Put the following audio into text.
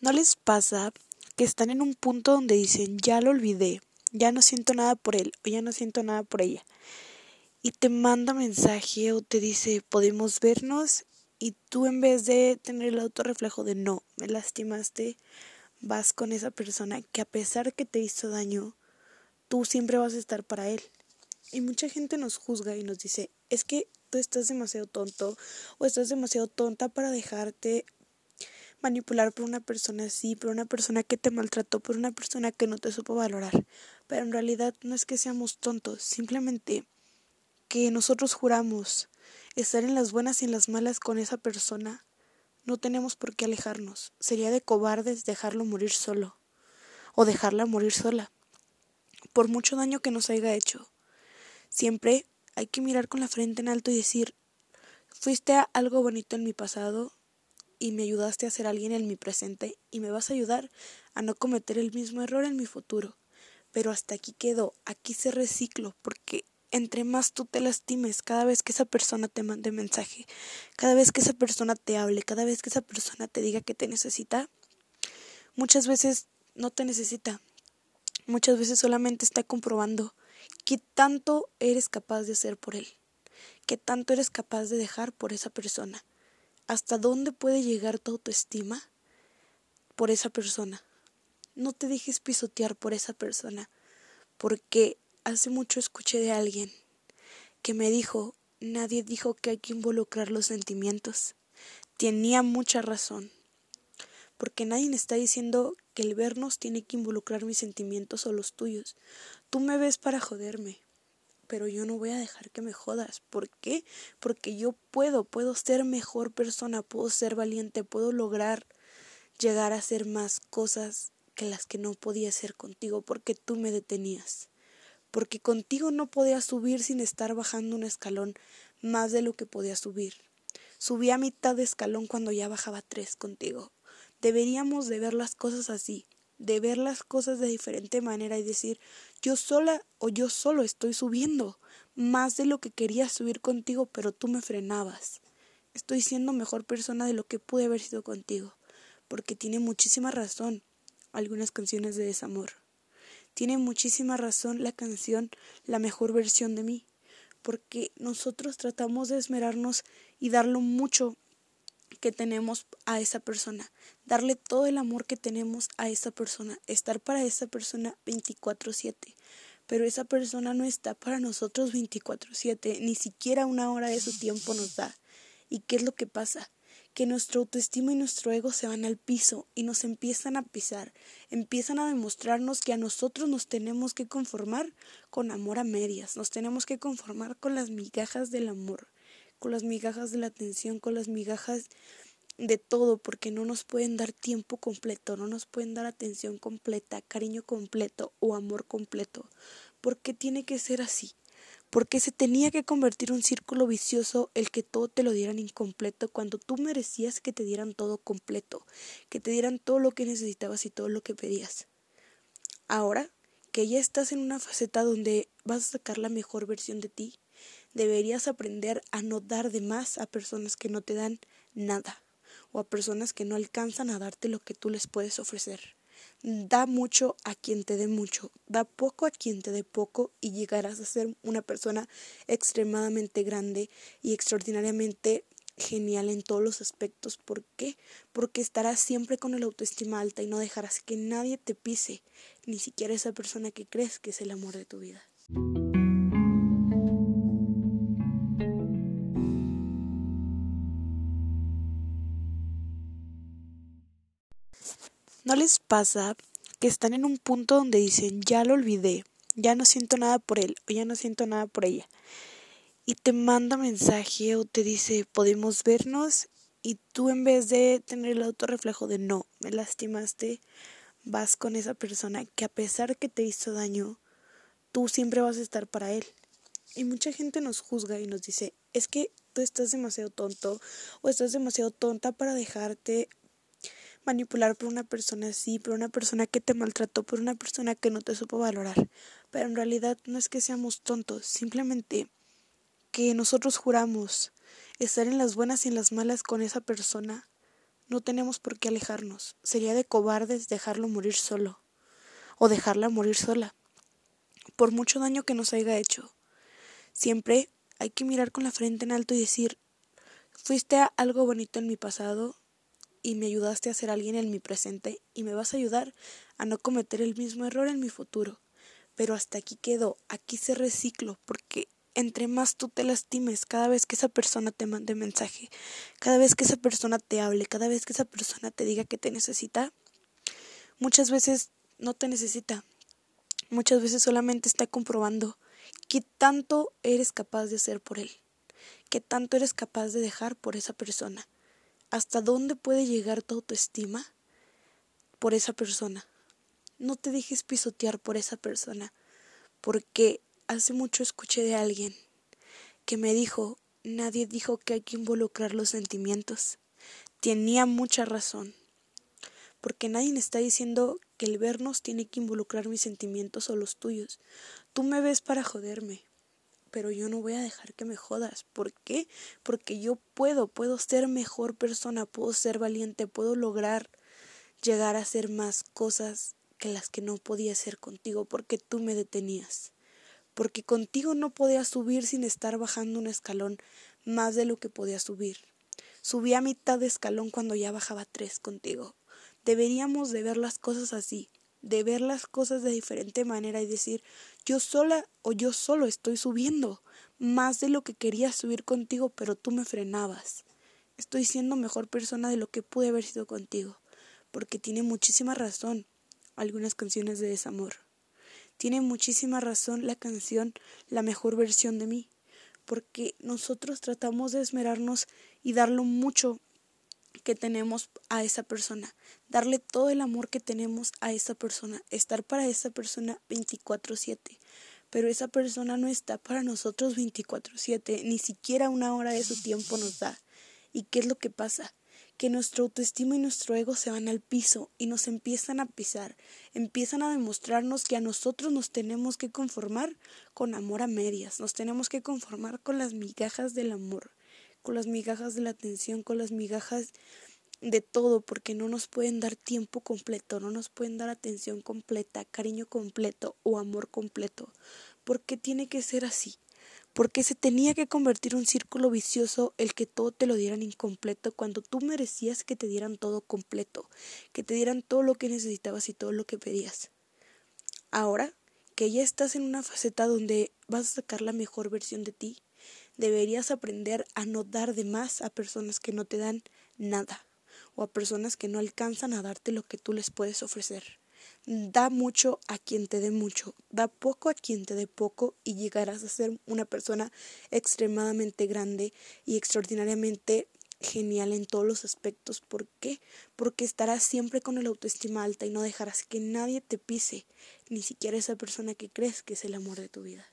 ¿No les pasa que están en un punto donde dicen, ya lo olvidé, ya no siento nada por él o ya no siento nada por ella? Y te manda mensaje o te dice, podemos vernos y tú en vez de tener el autorreflejo de no, me lastimaste, vas con esa persona que a pesar que te hizo daño, tú siempre vas a estar para él. Y mucha gente nos juzga y nos dice, es que tú estás demasiado tonto o estás demasiado tonta para dejarte manipular por una persona así, por una persona que te maltrató, por una persona que no te supo valorar. Pero en realidad no es que seamos tontos, simplemente que nosotros juramos estar en las buenas y en las malas con esa persona. No tenemos por qué alejarnos. Sería de cobardes dejarlo morir solo o dejarla morir sola, por mucho daño que nos haya hecho. Siempre hay que mirar con la frente en alto y decir, fuiste algo bonito en mi pasado y me ayudaste a ser alguien en mi presente y me vas a ayudar a no cometer el mismo error en mi futuro. Pero hasta aquí quedó, aquí se reciclo, porque entre más tú te lastimes cada vez que esa persona te mande mensaje, cada vez que esa persona te hable, cada vez que esa persona te diga que te necesita, muchas veces no te necesita, muchas veces solamente está comprobando qué tanto eres capaz de hacer por él, qué tanto eres capaz de dejar por esa persona, hasta dónde puede llegar tu autoestima por esa persona. No te dejes pisotear por esa persona, porque hace mucho escuché de alguien que me dijo, nadie dijo que hay que involucrar los sentimientos. Tenía mucha razón, porque nadie me está diciendo que el vernos tiene que involucrar mis sentimientos o los tuyos. Tú me ves para joderme, pero yo no voy a dejar que me jodas. ¿Por qué? Porque yo puedo, puedo ser mejor persona, puedo ser valiente, puedo lograr llegar a hacer más cosas que las que no podía hacer contigo porque tú me detenías. Porque contigo no podía subir sin estar bajando un escalón más de lo que podía subir. Subí a mitad de escalón cuando ya bajaba tres contigo. Deberíamos de ver las cosas así de ver las cosas de diferente manera y decir, yo sola o yo solo estoy subiendo más de lo que quería subir contigo, pero tú me frenabas. Estoy siendo mejor persona de lo que pude haber sido contigo, porque tiene muchísima razón algunas canciones de desamor. Tiene muchísima razón la canción La mejor versión de mí, porque nosotros tratamos de esmerarnos y darlo mucho que tenemos a esa persona, darle todo el amor que tenemos a esa persona, estar para esa persona 24/7. Pero esa persona no está para nosotros 24/7, ni siquiera una hora de su tiempo nos da. ¿Y qué es lo que pasa? Que nuestro autoestima y nuestro ego se van al piso y nos empiezan a pisar, empiezan a demostrarnos que a nosotros nos tenemos que conformar con amor a medias, nos tenemos que conformar con las migajas del amor con las migajas de la atención, con las migajas de todo, porque no nos pueden dar tiempo completo, no nos pueden dar atención completa, cariño completo o amor completo. ¿Por qué tiene que ser así? Porque se tenía que convertir un círculo vicioso el que todo te lo dieran incompleto cuando tú merecías que te dieran todo completo, que te dieran todo lo que necesitabas y todo lo que pedías. Ahora que ya estás en una faceta donde vas a sacar la mejor versión de ti, deberías aprender a no dar de más a personas que no te dan nada o a personas que no alcanzan a darte lo que tú les puedes ofrecer. Da mucho a quien te dé mucho, da poco a quien te dé poco y llegarás a ser una persona extremadamente grande y extraordinariamente genial en todos los aspectos. ¿Por qué? Porque estarás siempre con el autoestima alta y no dejarás que nadie te pise, ni siquiera esa persona que crees que es el amor de tu vida. ¿No les pasa que están en un punto donde dicen, ya lo olvidé, ya no siento nada por él o ya no siento nada por ella? Y te manda mensaje o te dice, podemos vernos y tú en vez de tener el autorreflejo de no, me lastimaste, vas con esa persona que a pesar que te hizo daño, tú siempre vas a estar para él. Y mucha gente nos juzga y nos dice, es que tú estás demasiado tonto o estás demasiado tonta para dejarte manipular por una persona así, por una persona que te maltrató, por una persona que no te supo valorar. Pero en realidad no es que seamos tontos, simplemente que nosotros juramos estar en las buenas y en las malas con esa persona. no tenemos por qué alejarnos. Sería de cobardes dejarlo morir solo o dejarla morir sola, por mucho daño que nos haya hecho. Siempre hay que mirar con la frente en alto y decir, fuiste algo bonito en mi pasado y me ayudaste a ser alguien en mi presente y me vas a ayudar a no cometer el mismo error en mi futuro. Pero hasta aquí quedó, aquí se reciclo, porque entre más tú te lastimes cada vez que esa persona te mande mensaje, cada vez que esa persona te hable, cada vez que esa persona te diga que te necesita, muchas veces no te necesita. Muchas veces solamente está comprobando qué tanto eres capaz de hacer por él, qué tanto eres capaz de dejar por esa persona, hasta dónde puede llegar tu autoestima por esa persona. No te dejes pisotear por esa persona, porque hace mucho escuché de alguien que me dijo, nadie dijo que hay que involucrar los sentimientos. Tenía mucha razón porque nadie está diciendo que el vernos tiene que involucrar mis sentimientos o los tuyos. Tú me ves para joderme, pero yo no voy a dejar que me jodas. ¿Por qué? Porque yo puedo, puedo ser mejor persona, puedo ser valiente, puedo lograr llegar a hacer más cosas que las que no podía hacer contigo, porque tú me detenías. Porque contigo no podía subir sin estar bajando un escalón más de lo que podía subir. Subí a mitad de escalón cuando ya bajaba tres contigo. Deberíamos de ver las cosas así, de ver las cosas de diferente manera y decir, yo sola o yo solo estoy subiendo más de lo que quería subir contigo, pero tú me frenabas. Estoy siendo mejor persona de lo que pude haber sido contigo, porque tiene muchísima razón algunas canciones de desamor. Tiene muchísima razón la canción La mejor versión de mí, porque nosotros tratamos de esmerarnos y darlo mucho que tenemos a esa persona, darle todo el amor que tenemos a esa persona, estar para esa persona 24/7. Pero esa persona no está para nosotros 24/7, ni siquiera una hora de su tiempo nos da. ¿Y qué es lo que pasa? Que nuestro autoestima y nuestro ego se van al piso y nos empiezan a pisar, empiezan a demostrarnos que a nosotros nos tenemos que conformar con amor a medias, nos tenemos que conformar con las migajas del amor con las migajas de la atención, con las migajas de todo, porque no nos pueden dar tiempo completo, no nos pueden dar atención completa, cariño completo o amor completo. ¿Por qué tiene que ser así? Porque se tenía que convertir un círculo vicioso el que todo te lo dieran incompleto cuando tú merecías que te dieran todo completo, que te dieran todo lo que necesitabas y todo lo que pedías. Ahora que ya estás en una faceta donde vas a sacar la mejor versión de ti, deberías aprender a no dar de más a personas que no te dan nada o a personas que no alcanzan a darte lo que tú les puedes ofrecer. Da mucho a quien te dé mucho, da poco a quien te dé poco y llegarás a ser una persona extremadamente grande y extraordinariamente genial en todos los aspectos. ¿Por qué? Porque estarás siempre con el autoestima alta y no dejarás que nadie te pise, ni siquiera esa persona que crees que es el amor de tu vida.